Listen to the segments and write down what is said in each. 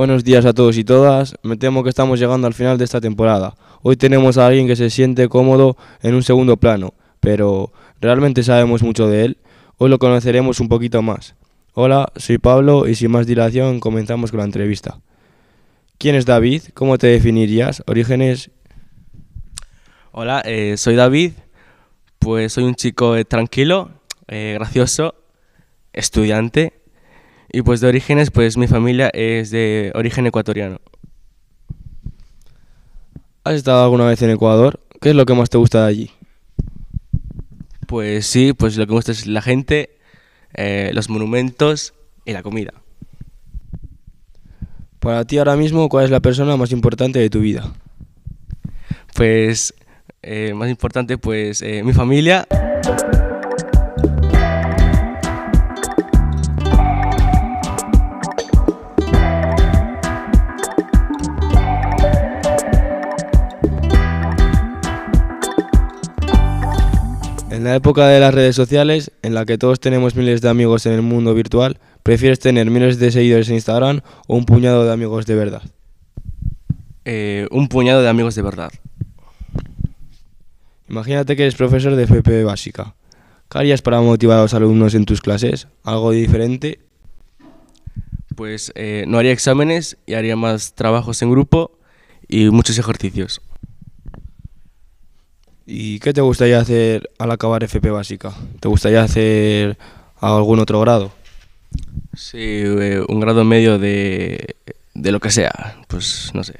Buenos días a todos y todas. Me temo que estamos llegando al final de esta temporada. Hoy tenemos a alguien que se siente cómodo en un segundo plano, pero ¿realmente sabemos mucho de él? Hoy lo conoceremos un poquito más. Hola, soy Pablo y sin más dilación comenzamos con la entrevista. ¿Quién es David? ¿Cómo te definirías? ¿Orígenes? Hola, eh, soy David. Pues soy un chico eh, tranquilo, eh, gracioso, estudiante y pues de orígenes, pues mi familia es de origen ecuatoriano. ¿Has estado alguna vez en Ecuador? ¿Qué es lo que más te gusta de allí? Pues sí, pues lo que me gusta es la gente, eh, los monumentos y la comida. Para ti ahora mismo, ¿cuál es la persona más importante de tu vida? Pues eh, más importante, pues eh, mi familia. En la época de las redes sociales, en la que todos tenemos miles de amigos en el mundo virtual, ¿prefieres tener miles de seguidores en Instagram o un puñado de amigos de verdad? Eh, un puñado de amigos de verdad. Imagínate que eres profesor de FP básica. ¿Qué harías para motivar a los alumnos en tus clases? ¿Algo diferente? Pues eh, no haría exámenes y haría más trabajos en grupo y muchos ejercicios. ¿Y qué te gustaría hacer al acabar FP básica? ¿Te gustaría hacer algún otro grado? Sí, eh, un grado medio de, de lo que sea, pues no sé.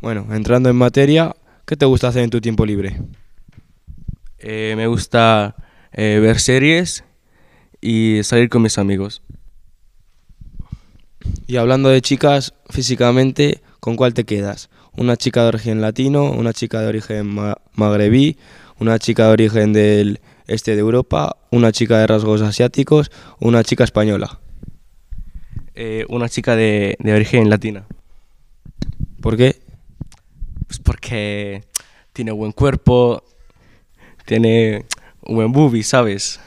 Bueno, entrando en materia, ¿qué te gusta hacer en tu tiempo libre? Eh, me gusta eh, ver series y salir con mis amigos. Y hablando de chicas, físicamente, ¿con cuál te quedas? ¿Una chica de origen latino, una chica de origen ma- magrebí, una chica de origen del este de Europa, una chica de rasgos asiáticos, una chica española? Eh, una chica de, de origen latina. ¿Por qué? Pues porque tiene buen cuerpo, tiene un buen boobie, ¿sabes?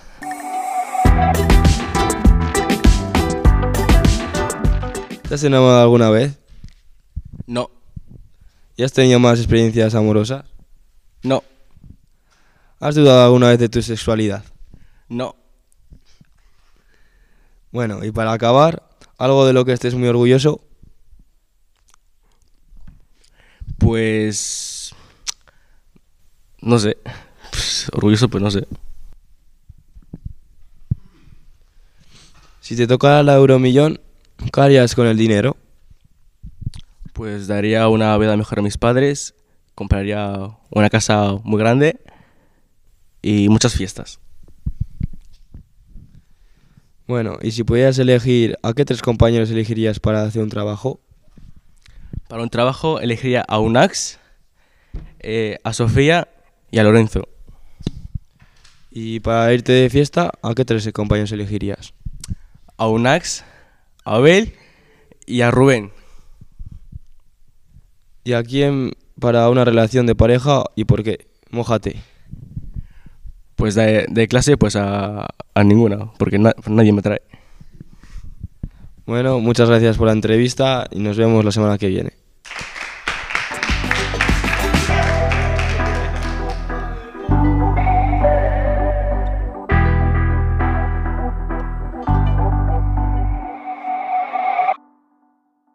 ¿Te has enamorado alguna vez? No, ¿Y has tenido más experiencias amorosas? no, ¿Has dudado alguna vez de tu sexualidad? no. Bueno, y para acabar, algo de lo que estés muy orgulloso. Pues... No sé. Pues, orgulloso, pues no sé. Si te tocara la euromillón, ¿qué harías con el dinero? Pues daría una vida mejor a mis padres, compraría una casa muy grande y muchas fiestas. Bueno, y si pudieras elegir, ¿a qué tres compañeros elegirías para hacer un trabajo? Para un trabajo elegiría a Unax, eh, a Sofía y a Lorenzo. Y para irte de fiesta, ¿a qué tres compañeros elegirías? A Unax, a Abel y a Rubén. ¿Y a quién para una relación de pareja y por qué? Mójate. Pues de, de clase pues a, a ninguna, porque na- nadie me trae. Bueno, muchas gracias por la entrevista y nos vemos la semana que viene.